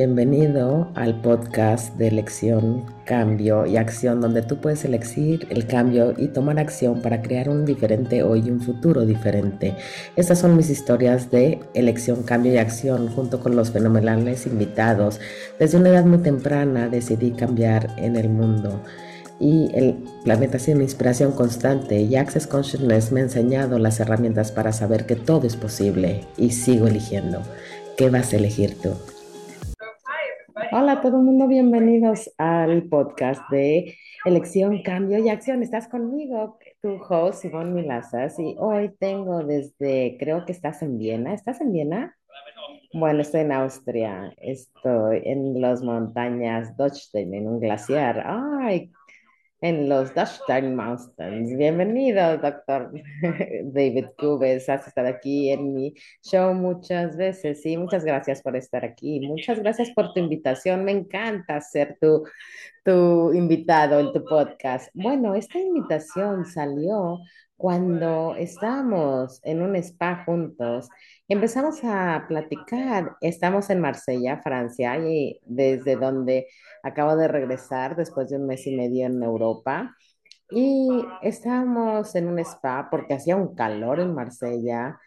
bienvenido al podcast de elección, cambio y acción, donde tú puedes elegir el cambio y tomar acción para crear un diferente hoy y un futuro diferente. Estas son mis historias de elección, cambio y acción, junto con los fenomenales invitados. Desde una edad muy temprana decidí cambiar en el mundo y el planeta una inspiración constante y Access Consciousness me ha enseñado las herramientas para saber que todo es posible y sigo eligiendo. ¿Qué vas a elegir tú? Hola a todo el mundo, bienvenidos al podcast de Elección, Cambio y Acción. Estás conmigo, tu host, Ivonne Milazas, y hoy tengo desde, creo que estás en Viena. ¿Estás en Viena? Bueno, estoy en Austria, estoy en las montañas Dachstein, en un glaciar. ¡Ay, en los Dachstein Mountains. Bienvenido, doctor David Cubes. Has estado aquí en mi show muchas veces y muchas gracias por estar aquí. Muchas gracias por tu invitación. Me encanta ser tu, tu invitado en tu podcast. Bueno, esta invitación salió cuando estábamos en un spa juntos. Empezamos a platicar. Estamos en Marsella, Francia, y desde donde Acabo de regresar después de un mes y medio en Europa y estábamos en un spa porque hacía un calor en Marsella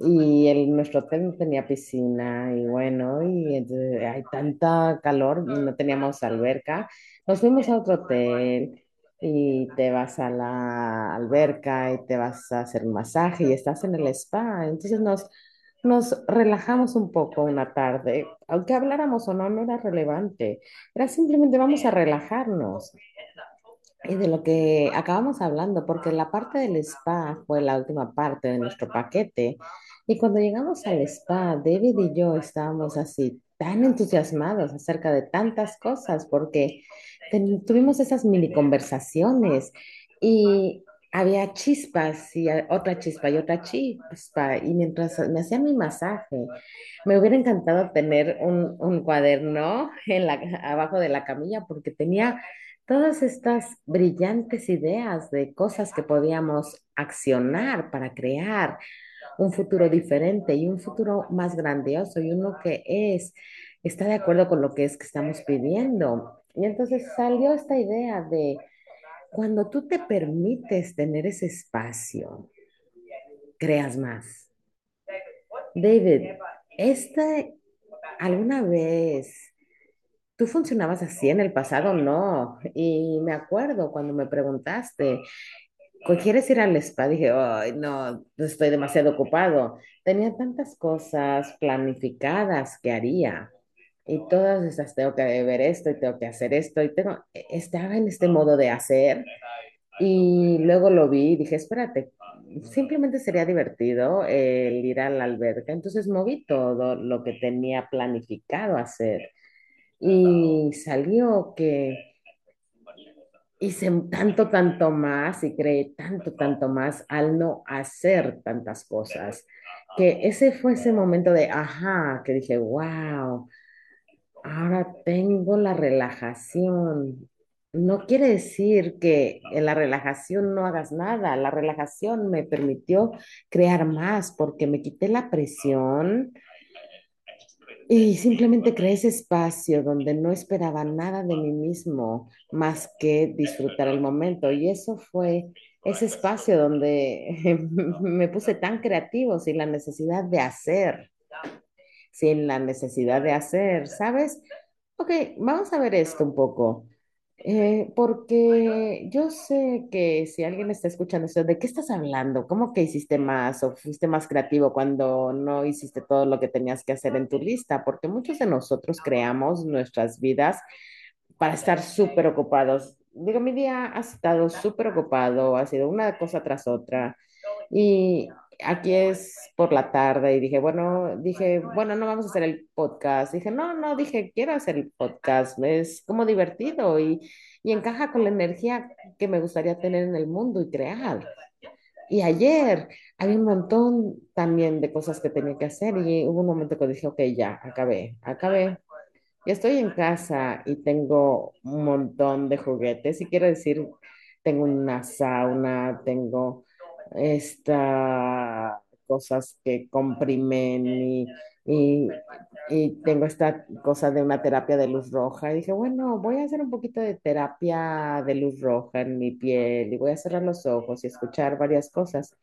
y el, nuestro hotel no tenía piscina y bueno, y hay tanta calor, no teníamos alberca. Nos fuimos a otro hotel y te vas a la alberca y te vas a hacer un masaje y estás en el spa. Entonces nos nos relajamos un poco una tarde, aunque habláramos o no, no era relevante, era simplemente vamos a relajarnos. Y de lo que acabamos hablando, porque la parte del spa fue la última parte de nuestro paquete, y cuando llegamos al spa, David y yo estábamos así tan entusiasmados acerca de tantas cosas, porque tuvimos esas mini conversaciones y había chispas y otra chispa y otra chispa. Y mientras me hacía mi masaje, me hubiera encantado tener un, un cuaderno en la, abajo de la camilla porque tenía todas estas brillantes ideas de cosas que podíamos accionar para crear un futuro diferente y un futuro más grandioso y uno que es, está de acuerdo con lo que es que estamos pidiendo. Y entonces salió esta idea de cuando tú te permites tener ese espacio, creas más. David, este, ¿alguna vez tú funcionabas así en el pasado? No. Y me acuerdo cuando me preguntaste, ¿quieres ir al spa? Dije, no, estoy demasiado ocupado. Tenía tantas cosas planificadas que haría y todas esas tengo que ver esto y tengo que hacer esto y tengo, e, estaba en este modo de hacer y luego lo vi y dije, espérate, simplemente sería divertido el ir a la alberca, entonces moví todo lo que tenía planificado hacer y salió que hice tanto, tanto más y creé tanto, tanto más al no hacer tantas cosas, que ese fue ese momento de, ajá, que dije, wow Ahora tengo la relajación. No quiere decir que en la relajación no hagas nada. La relajación me permitió crear más porque me quité la presión y simplemente creé ese espacio donde no esperaba nada de mí mismo más que disfrutar el momento. Y eso fue ese espacio donde me puse tan creativo sin la necesidad de hacer sin la necesidad de hacer, ¿sabes? Ok, vamos a ver esto un poco. Eh, porque yo sé que si alguien está escuchando esto, ¿de qué estás hablando? ¿Cómo que hiciste más o fuiste más creativo cuando no hiciste todo lo que tenías que hacer en tu lista? Porque muchos de nosotros creamos nuestras vidas para estar súper ocupados. Digo, mi día ha estado súper ocupado, ha sido una cosa tras otra. Y aquí es por la tarde y dije, bueno, dije, bueno, no vamos a hacer el podcast. Dije, no, no, dije, quiero hacer el podcast, es como divertido y, y encaja con la energía que me gustaría tener en el mundo y crear. Y ayer había un montón también de cosas que tenía que hacer y hubo un momento que dije, ok, ya, acabé, acabé. Ya estoy en casa y tengo un montón de juguetes y quiero decir, tengo una sauna, tengo esta cosas que comprimen y, y, y tengo esta cosa de una terapia de luz roja. Y dije, bueno, voy a hacer un poquito de terapia de luz roja en mi piel y voy a cerrar los ojos y escuchar varias cosas.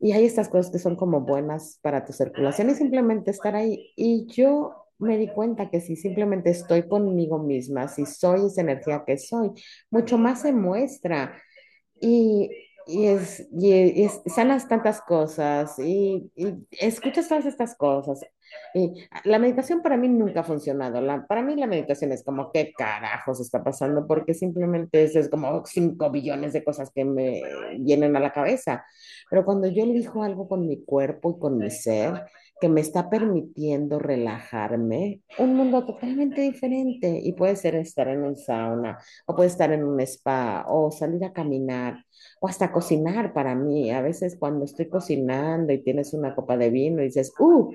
Y hay estas cosas que son como buenas para tu circulación y simplemente estar ahí. Y yo me di cuenta que si simplemente estoy conmigo misma, si soy esa energía que soy, mucho más se muestra. Y, y es, y es- sanas tantas cosas y, y escuchas todas estas cosas. Y la meditación para mí nunca ha funcionado. La, para mí la meditación es como, ¿qué carajos está pasando? Porque simplemente es, es como cinco billones de cosas que me vienen a la cabeza. Pero cuando yo elijo algo con mi cuerpo y con mi ser, que me está permitiendo relajarme, un mundo totalmente diferente. Y puede ser estar en un sauna, o puede estar en un spa, o salir a caminar o hasta cocinar para mí. A veces cuando estoy cocinando y tienes una copa de vino y dices, ¡uh!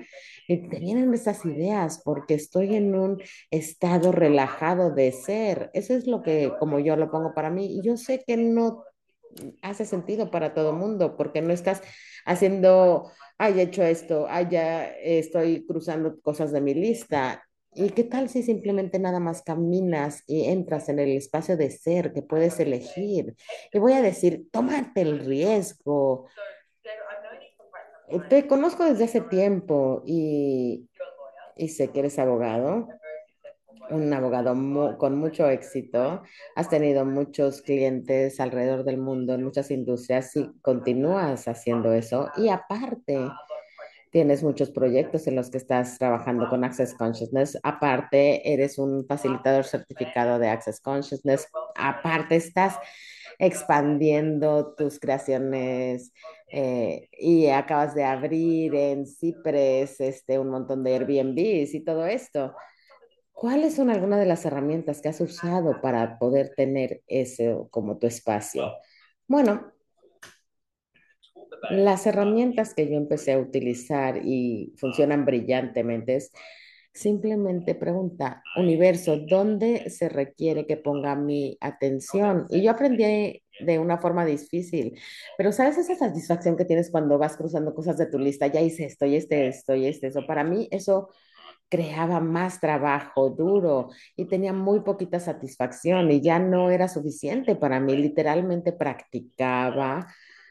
Y te vienen esas ideas porque estoy en un estado relajado de ser. Eso es lo que, como yo lo pongo para mí. Y yo sé que no hace sentido para todo mundo porque no estás haciendo, ay, he hecho esto, ay, ya estoy cruzando cosas de mi lista. ¿Y qué tal si simplemente nada más caminas y entras en el espacio de ser que puedes elegir? Y voy a decir, tómate el riesgo. Te conozco desde hace tiempo y, y sé que eres abogado, un abogado con mucho éxito. Has tenido muchos clientes alrededor del mundo en muchas industrias y continúas haciendo eso. Y aparte, Tienes muchos proyectos en los que estás trabajando con Access Consciousness. Aparte, eres un facilitador certificado de Access Consciousness. Aparte, estás expandiendo tus creaciones eh, y acabas de abrir en Cypress este, un montón de Airbnbs y todo esto. ¿Cuáles son algunas de las herramientas que has usado para poder tener ese como tu espacio? Bueno, las herramientas que yo empecé a utilizar y funcionan brillantemente es simplemente pregunta, universo, ¿dónde se requiere que ponga mi atención? Y yo aprendí de una forma difícil, pero ¿sabes esa satisfacción que tienes cuando vas cruzando cosas de tu lista? Ya hice esto y este, esto y este, eso. Para mí eso creaba más trabajo duro y tenía muy poquita satisfacción y ya no era suficiente para mí. Literalmente practicaba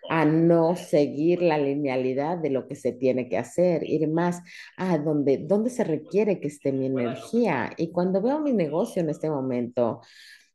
a no seguir la linealidad de lo que se tiene que hacer, ir más a donde, donde se requiere que esté mi energía. Y cuando veo mi negocio en este momento,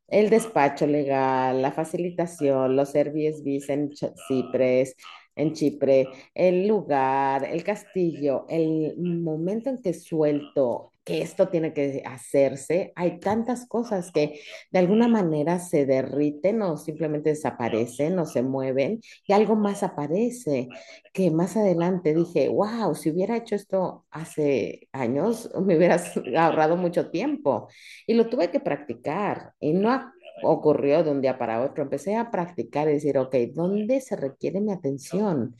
el despacho legal, la facilitación, los Airbnbs en Ch- Cipres, en Chipre, el lugar, el castillo, el momento en que suelto que esto tiene que hacerse, hay tantas cosas que de alguna manera se derriten o simplemente desaparecen o se mueven y algo más aparece que más adelante dije, wow, si hubiera hecho esto hace años, me hubieras ahorrado mucho tiempo. Y lo tuve que practicar y no ocurrió de un día para otro. Empecé a practicar y decir, ok, ¿dónde se requiere mi atención?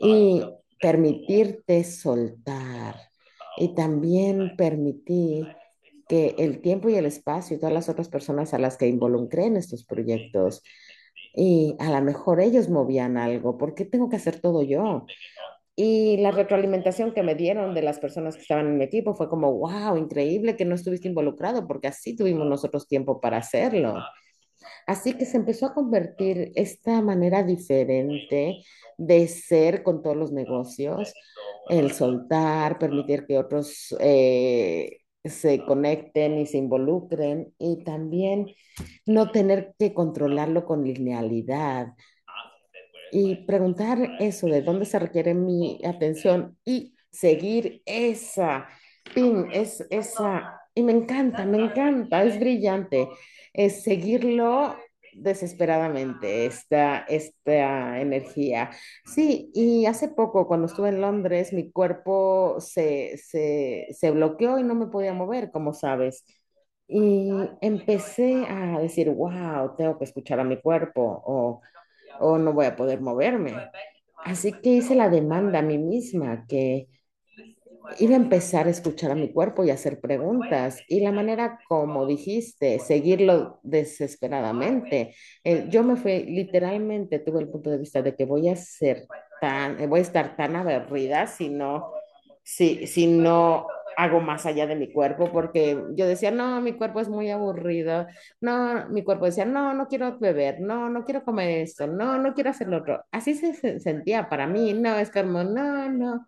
Y permitirte soltar. Y también permitir que el tiempo y el espacio y todas las otras personas a las que involucré en estos proyectos, y a lo mejor ellos movían algo, ¿por qué tengo que hacer todo yo? Y la retroalimentación que me dieron de las personas que estaban en mi equipo fue como, wow, increíble que no estuviste involucrado, porque así tuvimos nosotros tiempo para hacerlo. Así que se empezó a convertir esta manera diferente de ser con todos los negocios, el soltar, permitir que otros eh, se conecten y se involucren y también no tener que controlarlo con linealidad y preguntar eso de dónde se requiere mi atención y seguir esa, pin, es, esa, y me encanta, me encanta, es brillante, es seguirlo desesperadamente, esta, esta energía. Sí, y hace poco, cuando estuve en Londres, mi cuerpo se, se, se bloqueó y no me podía mover, como sabes. Y empecé a decir, wow, tengo que escuchar a mi cuerpo, o o no voy a poder moverme. Así que hice la demanda a mí misma que iba a empezar a escuchar a mi cuerpo y hacer preguntas. Y la manera como dijiste, seguirlo desesperadamente. Yo me fui, literalmente tuve el punto de vista de que voy a hacer tan, voy a estar tan aburrida si no, si, si no hago más allá de mi cuerpo, porque yo decía, no, mi cuerpo es muy aburrido, no, mi cuerpo decía, no, no quiero beber, no, no quiero comer esto, no, no quiero hacer lo otro. Así se, se sentía para mí, no, es como, no, no.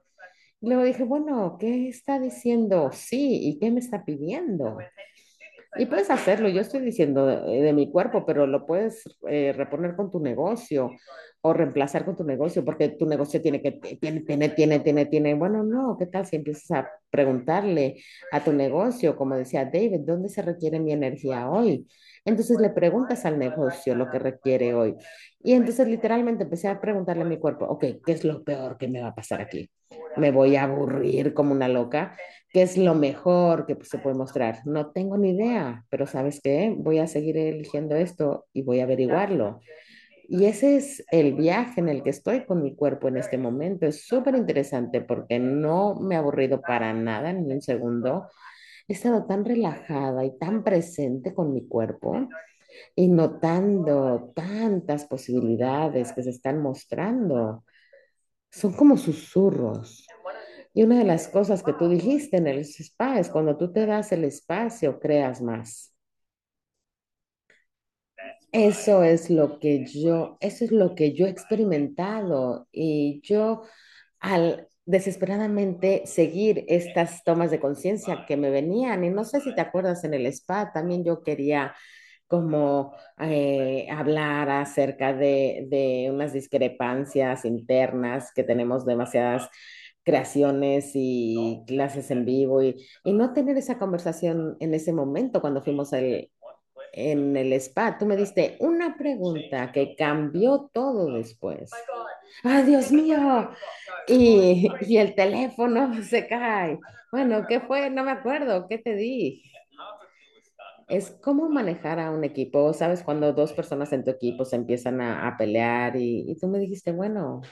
Luego dije, bueno, ¿qué está diciendo? Sí, ¿y qué me está pidiendo? Y puedes hacerlo, yo estoy diciendo de, de mi cuerpo, pero lo puedes eh, reponer con tu negocio o reemplazar con tu negocio, porque tu negocio tiene que, tiene, tiene, tiene, tiene, tiene, bueno, no, ¿qué tal si empiezas a preguntarle a tu negocio, como decía David, ¿dónde se requiere mi energía hoy? Entonces le preguntas al negocio lo que requiere hoy. Y entonces literalmente empecé a preguntarle a mi cuerpo, ok, ¿qué es lo peor que me va a pasar aquí? ¿Me voy a aburrir como una loca? ¿Qué es lo mejor que se puede mostrar? No tengo ni idea, pero ¿sabes qué? Voy a seguir eligiendo esto y voy a averiguarlo. Y ese es el viaje en el que estoy con mi cuerpo en este momento. Es súper interesante porque no me he aburrido para nada ni un segundo. He estado tan relajada y tan presente con mi cuerpo y notando tantas posibilidades que se están mostrando. Son como susurros. Y una de las cosas que tú dijiste en el spa es cuando tú te das el espacio, creas más. Eso es lo que yo, eso es lo que yo he experimentado y yo al desesperadamente seguir estas tomas de conciencia que me venían, y no sé si te acuerdas en el spa, también yo quería como eh, hablar acerca de, de unas discrepancias internas que tenemos demasiadas creaciones y clases en vivo y, y no tener esa conversación en ese momento cuando fuimos al, en el spa. Tú me diste una pregunta que cambió todo después. ¡Ay, Dios mío! Y, y el teléfono se cae. Bueno, ¿qué fue? No me acuerdo. ¿Qué te di? Es cómo manejar a un equipo. ¿Sabes? Cuando dos personas en tu equipo se empiezan a, a pelear y, y tú me dijiste, bueno,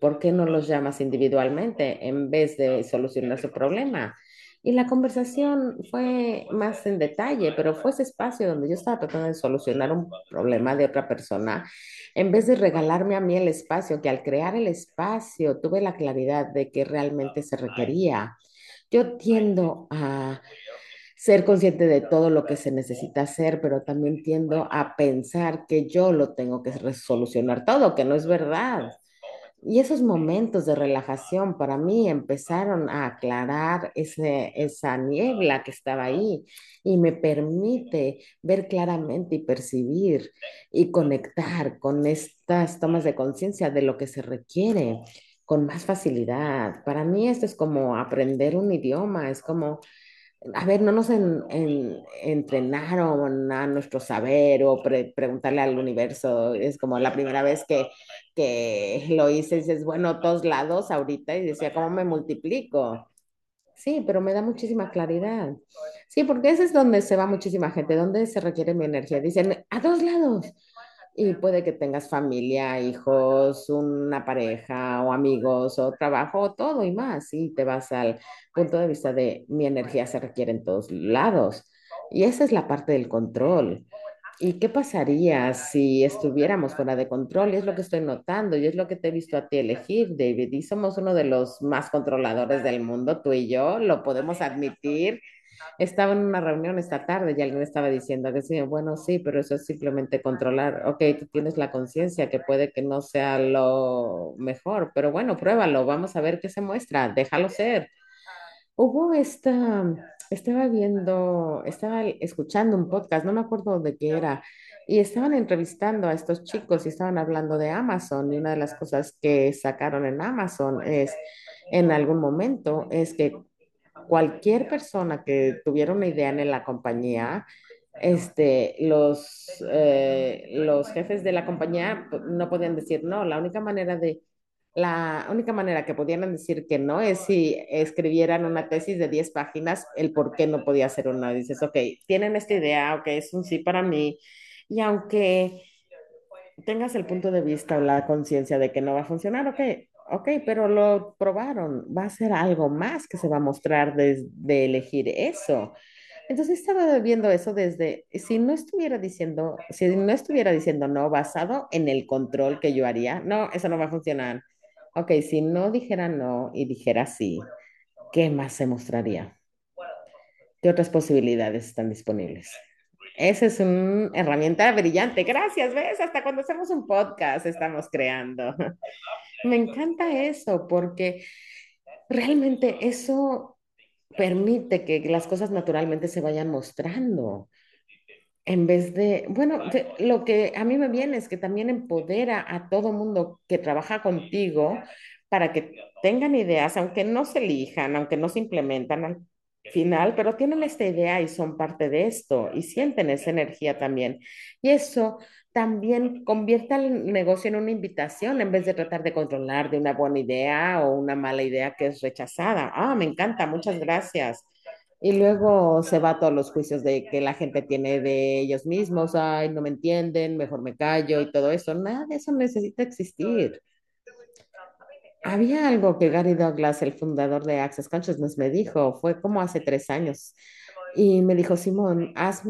¿por qué no los llamas individualmente en vez de solucionar su problema? Y la conversación fue más en detalle, pero fue ese espacio donde yo estaba tratando de solucionar un problema de otra persona, en vez de regalarme a mí el espacio, que al crear el espacio tuve la claridad de que realmente se requería. Yo tiendo a ser consciente de todo lo que se necesita hacer, pero también tiendo a pensar que yo lo tengo que resolucionar todo, que no es verdad. Y esos momentos de relajación para mí empezaron a aclarar ese, esa niebla que estaba ahí y me permite ver claramente y percibir y conectar con estas tomas de conciencia de lo que se requiere con más facilidad. Para mí esto es como aprender un idioma, es como a ver, no nos en- en- entrenaron a nuestro saber o pre- preguntarle al universo. Es como la primera vez que, que lo hice, dices, bueno, todos lados ahorita y decía, ¿cómo me multiplico? Sí, pero me da muchísima claridad. Sí, porque ese es donde se va muchísima gente, donde se requiere mi energía. Dicen, a dos lados. Y puede que tengas familia, hijos, una pareja o amigos o trabajo o todo y más. Y te vas al punto de vista de mi energía se requiere en todos lados. Y esa es la parte del control. ¿Y qué pasaría si estuviéramos fuera de control? Y es lo que estoy notando y es lo que te he visto a ti elegir, David. Y somos uno de los más controladores del mundo, tú y yo, lo podemos admitir. Estaba en una reunión esta tarde y alguien estaba diciendo que bueno, sí, pero eso es simplemente controlar. Ok, tú tienes la conciencia que puede que no sea lo mejor, pero bueno, pruébalo, vamos a ver qué se muestra, déjalo ser. Hubo esta, estaba viendo, estaba escuchando un podcast, no me acuerdo de qué era, y estaban entrevistando a estos chicos y estaban hablando de Amazon, y una de las cosas que sacaron en Amazon es, en algún momento, es que cualquier persona que tuviera una idea en la compañía, este, los, eh, los jefes de la compañía no podían decir no. La única manera de, la única manera que podían decir que no es si escribieran una tesis de 10 páginas, el por qué no podía ser una. Dices, ok, tienen esta idea, ok, es un sí para mí. Y aunque tengas el punto de vista o la conciencia de que no va a funcionar, ok, ok, pero lo probaron, va a ser algo más que se va a mostrar desde de elegir eso. Entonces estaba viendo eso desde, si no estuviera diciendo, si no estuviera diciendo no, basado en el control que yo haría, no, eso no va a funcionar. Ok, si no dijera no y dijera sí, ¿qué más se mostraría? ¿Qué otras posibilidades están disponibles? Esa es una herramienta brillante. Gracias, ¿ves? Hasta cuando hacemos un podcast estamos creando. Me encanta eso porque realmente eso permite que las cosas naturalmente se vayan mostrando. En vez de, bueno, lo que a mí me viene es que también empodera a todo mundo que trabaja contigo para que tengan ideas, aunque no se elijan, aunque no se implementan al final, pero tienen esta idea y son parte de esto y sienten esa energía también. Y eso también convierte al negocio en una invitación en vez de tratar de controlar de una buena idea o una mala idea que es rechazada. Ah, me encanta, muchas gracias. Y luego se va a todos los juicios de que la gente tiene de ellos mismos, ay, no me entienden, mejor me callo y todo eso. Nada de eso necesita existir. Había algo que Gary Douglas, el fundador de Access Consciousness, me dijo, fue como hace tres años, y me dijo, Simón, has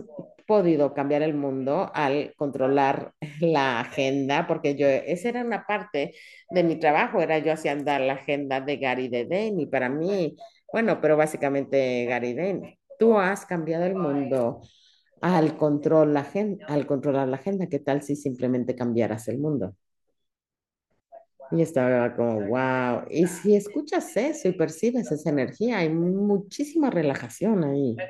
podido cambiar el mundo al controlar la agenda, porque yo, esa era una parte de mi trabajo, era yo hacía andar la agenda de Gary Dane, y para mí, bueno, pero básicamente Gary Dane, tú has cambiado el mundo al control la agen- al controlar la agenda, ¿qué tal si simplemente cambiaras el mundo? Y estaba como, wow. Y si escuchas eso y percibes esa energía, hay muchísima relajación ahí.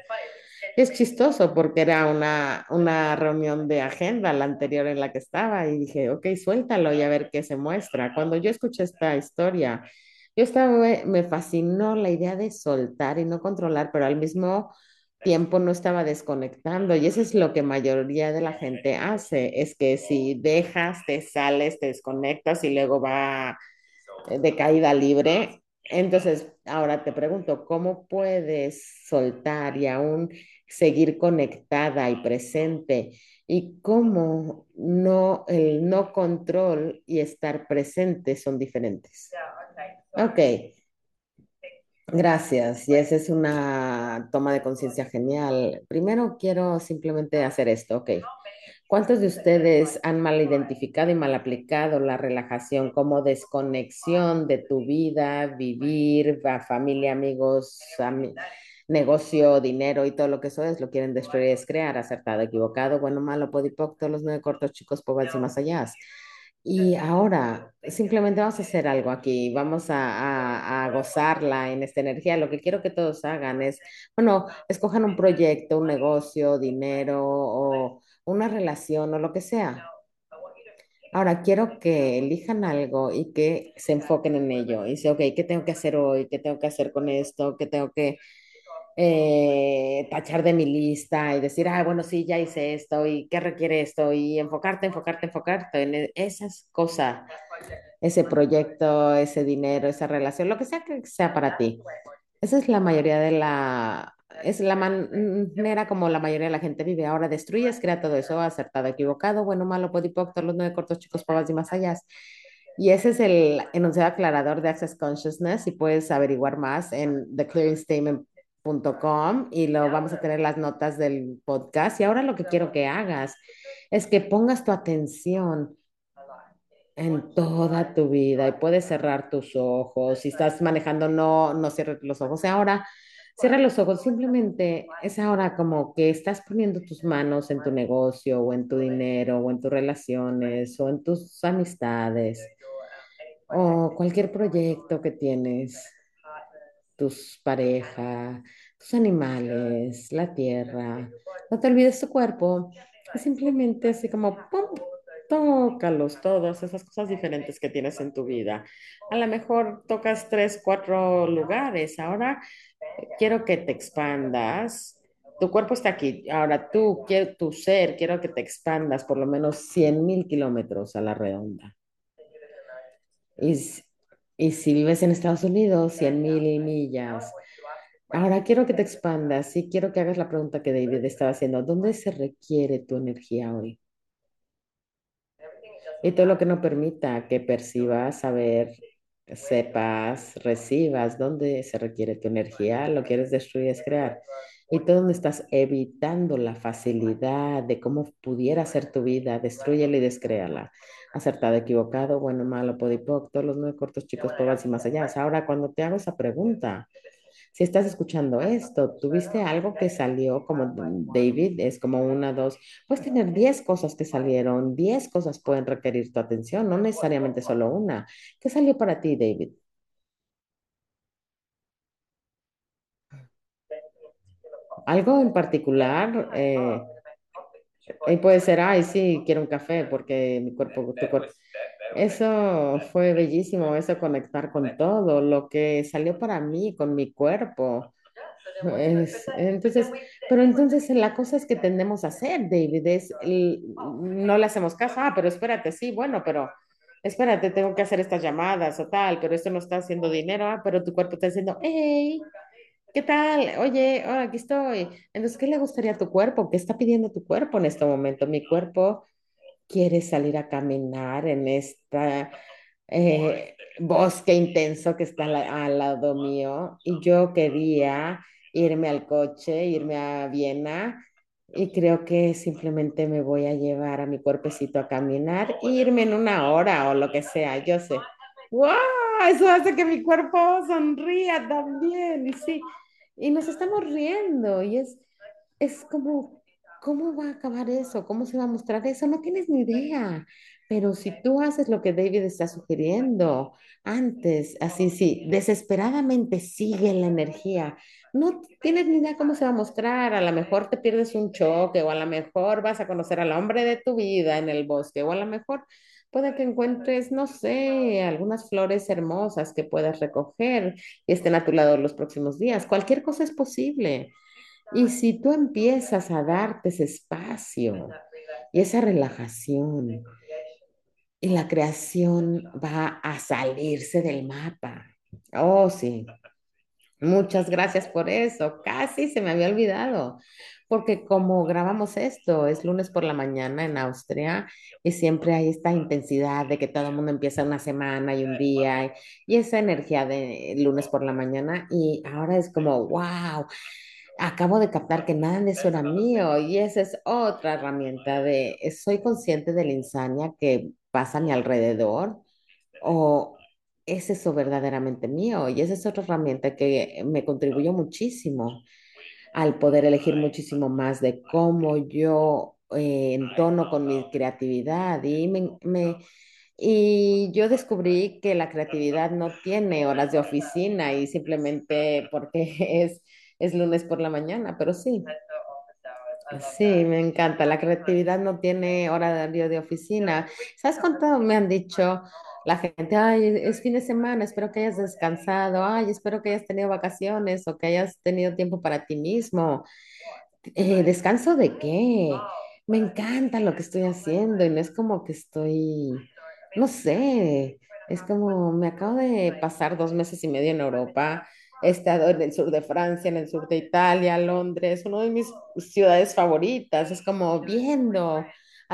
Es chistoso porque era una, una reunión de agenda la anterior en la que estaba y dije, ok, suéltalo y a ver qué se muestra. Cuando yo escuché esta historia, yo estaba, me, fascinó la idea de soltar y no controlar, pero al mismo tiempo no estaba desconectando. Y eso es lo que mayoría de la gente hace, es que si dejas, te sales, te desconectas y luego va de caída libre. Entonces, ahora te pregunto, ¿cómo puedes soltar y aún seguir conectada y presente? ¿Y cómo no, el no control y estar presente son diferentes? Ok, gracias. Y esa es una toma de conciencia genial. Primero quiero simplemente hacer esto, ok. ¿Cuántos de ustedes han mal identificado y mal aplicado la relajación como desconexión de tu vida, vivir, familia, amigos, ami- negocio, dinero y todo lo que eso es? Lo quieren destruir, es crear, acertado, equivocado, bueno, malo, podipoc, todos los nueve cortos, chicos, pobres y más allá. Y ahora, simplemente vamos a hacer algo aquí, vamos a, a, a gozarla en esta energía. Lo que quiero que todos hagan es, bueno, escojan un proyecto, un negocio, dinero o una relación o lo que sea. Ahora quiero que elijan algo y que se enfoquen en ello. Y dice, ok, ¿qué tengo que hacer hoy? ¿Qué tengo que hacer con esto? ¿Qué tengo que eh, tachar de mi lista y decir, ah, bueno, sí, ya hice esto y qué requiere esto? Y enfocarte, enfocarte, enfocarte en e- esas cosas, ese proyecto, ese dinero, esa relación, lo que sea que sea para ti. Esa es la mayoría de la, es la manera como la mayoría de la gente vive. Ahora destruyes, crea todo eso, acertado, equivocado, bueno, malo, podipoc, todos los nueve cortos, chicos, pavas y más allá. Y ese es el enunciado aclarador de Access Consciousness y puedes averiguar más en y lo vamos a tener las notas del podcast. Y ahora lo que quiero que hagas es que pongas tu atención en toda tu vida y puedes cerrar tus ojos. Si estás manejando, no, no cierres los ojos. Ahora, cierra los ojos. Simplemente es ahora como que estás poniendo tus manos en tu negocio o en tu dinero o en tus relaciones o en tus amistades o cualquier proyecto que tienes, tus parejas, tus animales, la tierra. No te olvides tu cuerpo. Simplemente así como, ¡pum! Tócalos todos, esas cosas diferentes que tienes en tu vida. A lo mejor tocas tres, cuatro lugares. Ahora eh, quiero que te expandas. Tu cuerpo está aquí. Ahora tú, tu ser, quiero que te expandas por lo menos cien mil kilómetros a la redonda. Y, y si vives en Estados Unidos, cien mil millas. Ahora quiero que te expandas y quiero que hagas la pregunta que David estaba haciendo. ¿Dónde se requiere tu energía hoy? Y todo lo que no permita que percibas, saber, sepas, recibas dónde se requiere tu energía, lo quieres destruir, es crear. Y tú donde estás evitando la facilidad de cómo pudiera ser tu vida, destruyela y descréala. Acertado, equivocado, bueno, malo, podipoc, todos los nueve cortos chicos, pobres y más allá. Ahora, cuando te hago esa pregunta, si estás escuchando esto, tuviste algo que salió como David, es como una, dos, puedes tener 10 cosas que salieron, 10 cosas pueden requerir tu atención, no necesariamente solo una. ¿Qué salió para ti, David? Algo en particular, eh, y puede ser, ay, sí, quiero un café porque mi cuerpo, tu cuerpo. Eso fue bellísimo, eso conectar con todo, lo que salió para mí, con mi cuerpo. Es- entonces, pero entonces la cosa es que tendemos a hacer, David, es, el- no le hacemos caso, ah, pero espérate, sí, bueno, pero espérate, tengo que hacer estas llamadas o tal, pero esto no está haciendo dinero, ah, pero tu cuerpo está diciendo, hey, ¿qué tal? Oye, oh, aquí estoy. Entonces, ¿qué le gustaría a tu cuerpo? ¿Qué está pidiendo tu cuerpo en este momento? Mi cuerpo quiere salir a caminar en esta eh, bosque intenso que está al lado mío y yo quería irme al coche, irme a Viena y creo que simplemente me voy a llevar a mi cuerpecito a caminar e irme en una hora o lo que sea, yo sé. ¡Wow! Eso hace que mi cuerpo sonría también y sí, y nos estamos riendo y es, es como, ¿cómo va a acabar eso? ¿Cómo se va a mostrar eso? No tienes ni idea. Pero si tú haces lo que David está sugiriendo antes, así sí, desesperadamente sigue la energía, no tienes ni idea cómo se va a mostrar. A lo mejor te pierdes un choque o a lo mejor vas a conocer al hombre de tu vida en el bosque o a lo mejor puede que encuentres, no sé, algunas flores hermosas que puedas recoger y estén a tu lado los próximos días. Cualquier cosa es posible. Y si tú empiezas a darte ese espacio y esa relajación, y la creación va a salirse del mapa. Oh, sí. Muchas gracias por eso. Casi se me había olvidado, porque como grabamos esto, es lunes por la mañana en Austria y siempre hay esta intensidad de que todo el mundo empieza una semana y un día y, y esa energía de lunes por la mañana y ahora es como, wow, acabo de captar que nada de eso era mío y esa es otra herramienta de, soy consciente de la insania que pasa a mi alrededor o es eso verdaderamente mío y esa es otra herramienta que me contribuyó muchísimo al poder elegir muchísimo más de cómo yo eh, entono con mi creatividad y me, me- y yo descubrí que la creatividad no tiene horas de oficina y simplemente porque es, es lunes por la mañana, pero sí, sí, me encanta. La creatividad no tiene horario de oficina. ¿Sabes cuánto me han dicho la gente? Ay, es fin de semana, espero que hayas descansado. Ay, espero que hayas tenido vacaciones o que hayas tenido tiempo para ti mismo. Eh, ¿descanso de qué? Me encanta lo que estoy haciendo y no es como que estoy, no sé, es como me acabo de pasar dos meses y medio en Europa. He estado en el sur de Francia, en el sur de Italia, Londres, una de mis ciudades favoritas. Es como viendo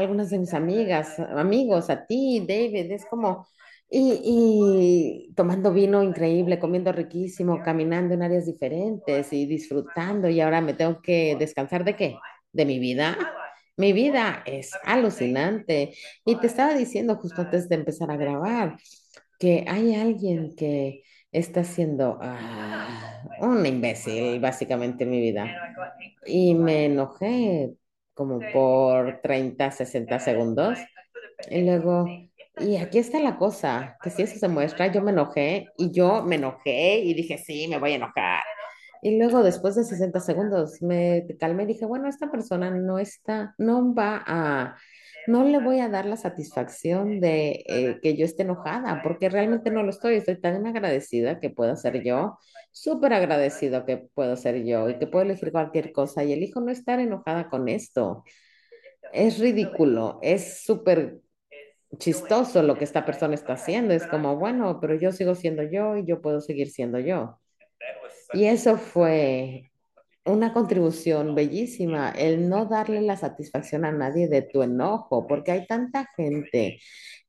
algunas de mis amigas, amigos, a ti, David, es como, y, y tomando vino increíble, comiendo riquísimo, caminando en áreas diferentes y disfrutando. Y ahora me tengo que descansar de qué? De mi vida. Mi vida es alucinante. Y te estaba diciendo justo antes de empezar a grabar que hay alguien que está siendo ah, un imbécil, básicamente en mi vida. Y me enojé como por 30 60 segundos. Y luego, y aquí está la cosa, que si eso se muestra, yo me enojé y yo me enojé y dije, sí, me voy a enojar. Y luego, después de 60 segundos, me calmé y dije, bueno, esta persona no está, no va a, no le voy a dar la satisfacción de eh, que yo esté enojada, porque realmente no lo estoy. Estoy tan agradecida que puedo ser yo, súper agradecido que puedo ser yo y que puedo elegir cualquier cosa y elijo no estar enojada con esto. Es ridículo, es súper chistoso lo que esta persona está haciendo. Es como, bueno, pero yo sigo siendo yo y yo puedo seguir siendo yo. Y eso fue una contribución bellísima, el no darle la satisfacción a nadie de tu enojo, porque hay tanta gente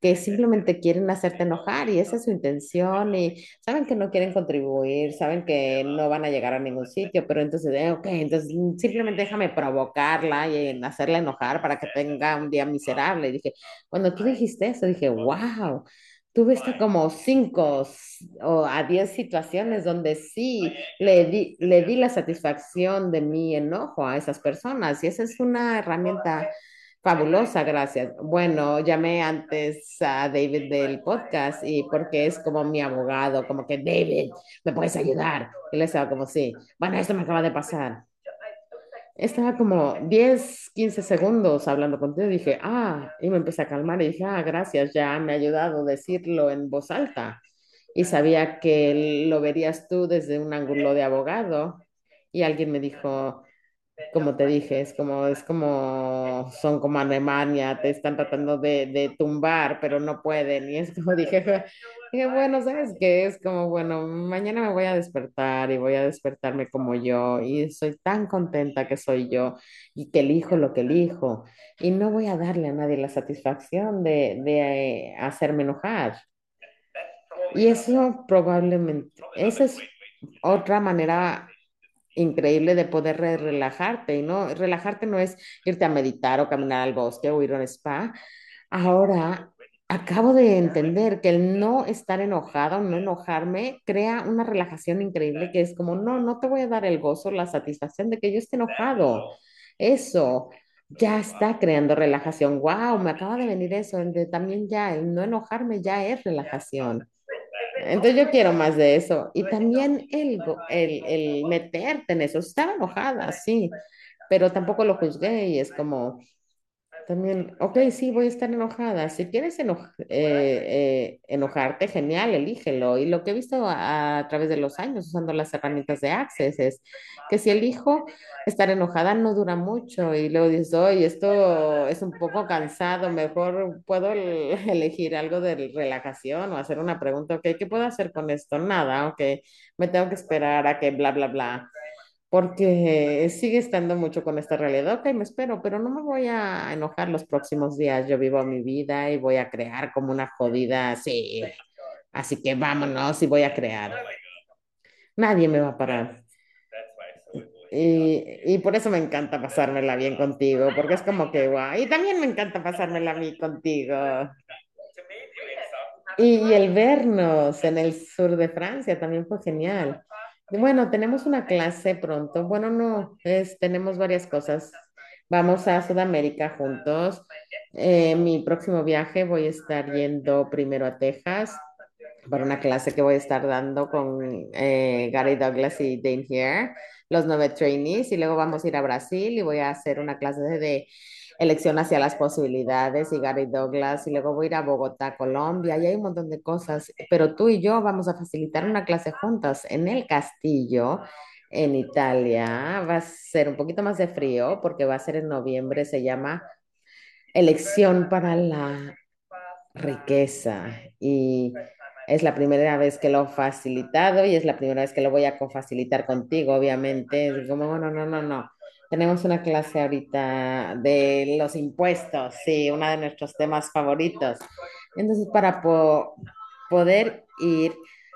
que simplemente quieren hacerte enojar y esa es su intención y saben que no quieren contribuir, saben que no van a llegar a ningún sitio, pero entonces, eh, ok, entonces simplemente déjame provocarla y hacerla enojar para que tenga un día miserable. Y dije, cuando tú dijiste eso, dije, wow. Tuve hasta como cinco o a diez situaciones donde sí le di, le di la satisfacción de mi enojo a esas personas y esa es una herramienta fabulosa, gracias. Bueno, llamé antes a David del podcast y porque es como mi abogado, como que David, ¿me puedes ayudar? Y le estaba como, sí, bueno, esto me acaba de pasar. Estaba como 10 15 segundos hablando contigo dije, ah, y me empecé a calmar y dije, ah, gracias, ya me ha ayudado a decirlo en voz alta. Y sabía que lo verías tú desde un ángulo de abogado. Y alguien me dijo, como te dije, es como, es como, son como Alemania, te están tratando de, de tumbar, pero no pueden. Y es como dije, dije, bueno, ¿sabes qué? Es como, bueno, mañana me voy a despertar y voy a despertarme como yo y soy tan contenta que soy yo y que elijo lo que elijo y no voy a darle a nadie la satisfacción de, de eh, hacerme enojar. Y eso probablemente, esa es otra manera increíble de poder re- relajarte. Y no, relajarte no es irte a meditar o caminar al bosque o ir a un spa. Ahora acabo de entender que el no estar enojado, no enojarme, crea una relajación increíble que es como, no, no te voy a dar el gozo, la satisfacción de que yo esté enojado. Eso ya está creando relajación. Wow, me acaba de venir eso, el de también ya, el no enojarme ya es relajación. Entonces yo quiero más de eso. Y también el, el, el meterte en eso. Estaba enojada, sí, pero tampoco lo juzgué y es como, también, ok, sí, voy a estar enojada. Si quieres eno- eh, eh, enojarte, genial, elígelo. Y lo que he visto a, a través de los años usando las herramientas de Access es que si elijo estar enojada no dura mucho y luego dices, oye, esto es un poco cansado, mejor puedo el- elegir algo de relajación o hacer una pregunta, ok, ¿qué puedo hacer con esto? Nada, ok, me tengo que esperar a que bla, bla, bla porque sigue estando mucho con esta realidad. Ok, me espero, pero no me voy a enojar los próximos días. Yo vivo mi vida y voy a crear como una jodida, sí. Así que vámonos y voy a crear. Nadie me va a parar. Y, y por eso me encanta pasármela bien contigo, porque es como que, guau. Y también me encanta pasármela a mí contigo. Y, y el vernos en el sur de Francia también fue genial. Bueno, tenemos una clase pronto. Bueno, no, es, tenemos varias cosas. Vamos a Sudamérica juntos. Eh, mi próximo viaje voy a estar yendo primero a Texas para una clase que voy a estar dando con eh, Gary Douglas y Dane Here, los nueve trainees, y luego vamos a ir a Brasil y voy a hacer una clase de elección hacia las posibilidades y Gary Douglas, y luego voy a ir a Bogotá, Colombia, y hay un montón de cosas, pero tú y yo vamos a facilitar una clase juntas en el castillo. En Italia va a ser un poquito más de frío porque va a ser en noviembre, se llama Elección para la riqueza y es la primera vez que lo he facilitado y es la primera vez que lo voy a facilitar contigo, obviamente. Como, no, no, no, no. Tenemos una clase ahorita de los impuestos, sí, uno de nuestros temas favoritos. Entonces, para po- poder ir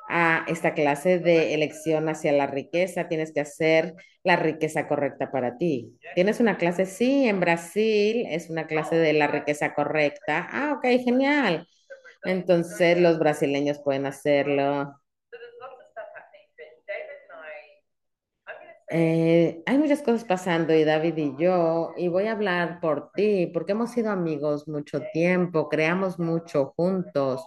a esta clase de elección hacia la riqueza, tienes que hacer la riqueza correcta para ti. ¿Tienes una clase? Sí, en Brasil es una clase de la riqueza correcta. Ah, ok, genial. Entonces los brasileños pueden hacerlo. Eh, hay muchas cosas pasando y David y yo, y voy a hablar por ti, porque hemos sido amigos mucho tiempo, creamos mucho juntos,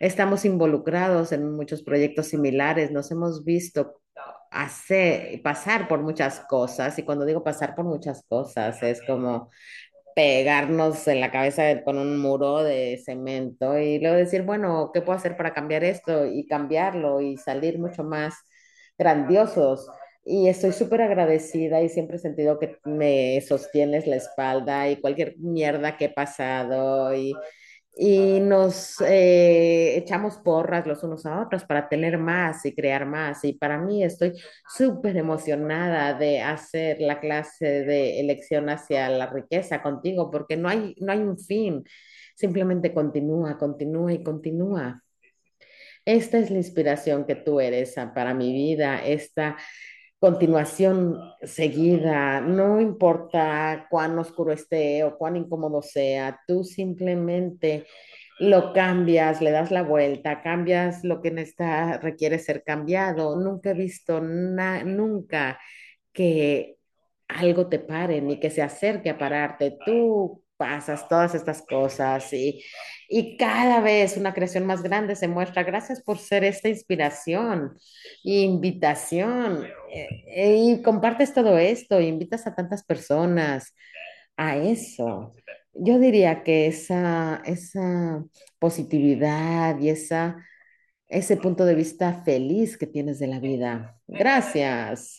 estamos involucrados en muchos proyectos similares, nos hemos visto hacer, pasar por muchas cosas, y cuando digo pasar por muchas cosas, es como pegarnos en la cabeza con un muro de cemento y luego decir, bueno, ¿qué puedo hacer para cambiar esto? Y cambiarlo y salir mucho más grandiosos. Y estoy súper agradecida y siempre he sentido que me sostienes la espalda y cualquier mierda que he pasado y y nos eh, echamos porras los unos a otros para tener más y crear más. Y para mí estoy súper emocionada de hacer la clase de elección hacia la riqueza contigo, porque no hay, no hay un fin, simplemente continúa, continúa y continúa. Esta es la inspiración que tú eres para mi vida, esta continuación seguida, no importa cuán oscuro esté o cuán incómodo sea, tú simplemente lo cambias, le das la vuelta, cambias lo que necesita, requiere ser cambiado. Nunca he visto na- nunca que algo te pare ni que se acerque a pararte. Tú pasas todas estas cosas y, y cada vez una creación más grande se muestra. Gracias por ser esta inspiración invitación. eh, y compartes todo esto, invitas a tantas personas a eso. Yo diría que esa, esa positividad y esa, ese punto de vista feliz que tienes de la vida. Gracias,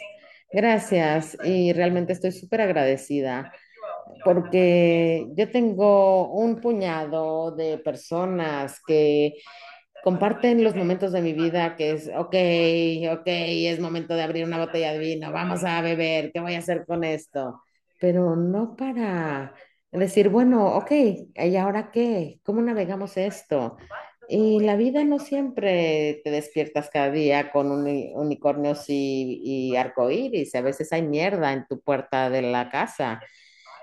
gracias. Y realmente estoy súper agradecida porque yo tengo un puñado de personas que comparten los momentos de mi vida que es, ok, ok, es momento de abrir una botella de vino, vamos a beber, ¿qué voy a hacer con esto? Pero no para decir, bueno, ok, ¿y ahora qué? ¿Cómo navegamos esto? Y la vida no siempre te despiertas cada día con uni- unicornios y, y arcoíris, a veces hay mierda en tu puerta de la casa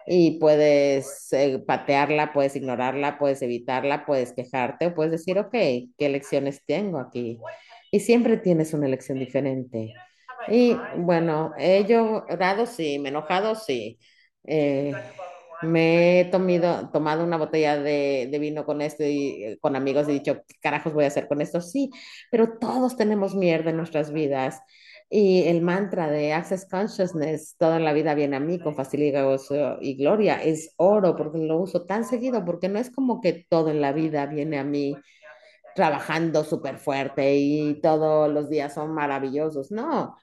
y puedes eh, patearla, puedes ignorarla, puedes evitarla, puedes quejarte o puedes decir, ok, ¿qué elecciones tengo aquí? Y siempre tienes una elección diferente. Y bueno, he llorado, sí, me he enojado, sí. Eh, me he tomido, tomado una botella de, de vino con esto y eh, con amigos y dicho, ¿qué carajos voy a hacer con esto? Sí, pero todos tenemos mierda en nuestras vidas. Y el mantra de Access Consciousness, toda la vida viene a mí con facilidad, gozo y gloria, es oro porque lo uso tan seguido, porque no es como que todo en la vida viene a mí trabajando súper fuerte y todos los días son maravillosos. No,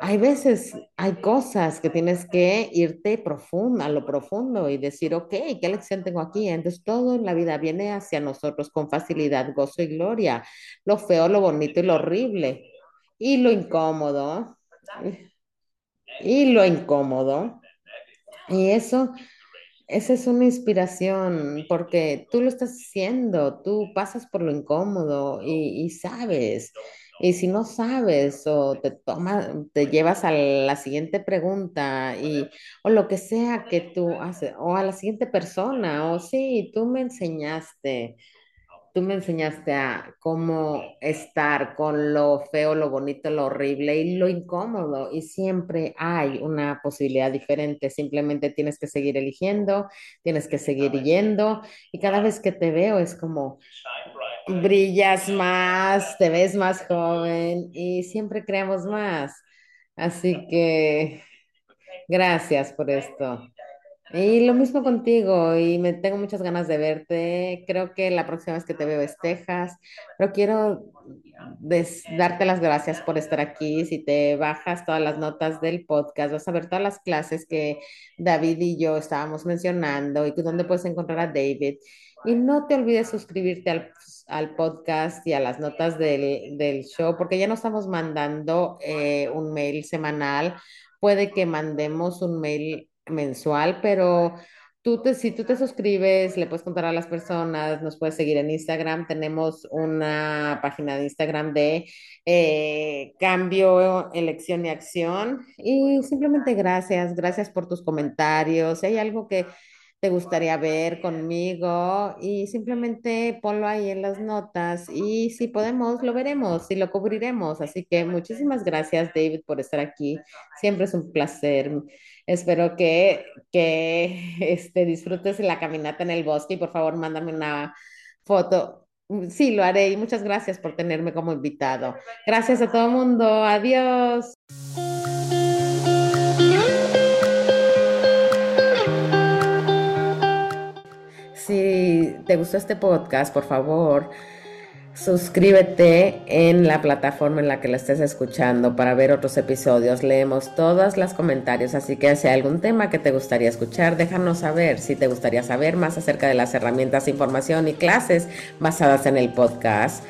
hay veces, hay cosas que tienes que irte profundo, a lo profundo y decir, ok, ¿qué lección tengo aquí? Entonces todo en la vida viene hacia nosotros con facilidad, gozo y gloria, lo feo, lo bonito y lo horrible y lo incómodo y lo incómodo. Y eso esa es una inspiración porque tú lo estás haciendo, tú pasas por lo incómodo y, y sabes. Y si no sabes o te toma, te llevas a la siguiente pregunta y o lo que sea que tú haces o a la siguiente persona o sí, tú me enseñaste Tú me enseñaste a cómo estar con lo feo, lo bonito, lo horrible y lo incómodo. Y siempre hay una posibilidad diferente. Simplemente tienes que seguir eligiendo, tienes que seguir yendo. Y cada vez que te veo es como brillas más, te ves más joven y siempre creamos más. Así que gracias por esto. Y lo mismo contigo, y me tengo muchas ganas de verte. Creo que la próxima vez que te veo es Texas, pero quiero des- darte las gracias por estar aquí. Si te bajas todas las notas del podcast, vas a ver todas las clases que David y yo estábamos mencionando y que donde puedes encontrar a David. Y no te olvides suscribirte al, al podcast y a las notas del, del show, porque ya no estamos mandando eh, un mail semanal. Puede que mandemos un mail mensual, pero tú te, si tú te suscribes, le puedes contar a las personas, nos puedes seguir en Instagram, tenemos una página de Instagram de eh, cambio, elección y acción. Y simplemente gracias, gracias por tus comentarios. Si hay algo que te gustaría ver conmigo y simplemente ponlo ahí en las notas y si podemos, lo veremos y lo cubriremos. Así que muchísimas gracias, David, por estar aquí. Siempre es un placer. Espero que, que este, disfrutes la caminata en el bosque y por favor mándame una foto. Sí, lo haré y muchas gracias por tenerme como invitado. Gracias a todo el mundo. Adiós. Te gustó este podcast, por favor, Suscríbete en la plataforma en la que la estés escuchando para ver otros episodios. Leemos todos los comentarios, así que si hay algún tema que te gustaría escuchar, déjanos saber. Si te gustaría saber más acerca de las herramientas, información y clases basadas en el podcast,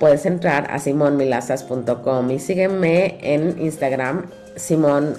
puedes entrar a simonmilaces.com y sígueme en Instagram, Simón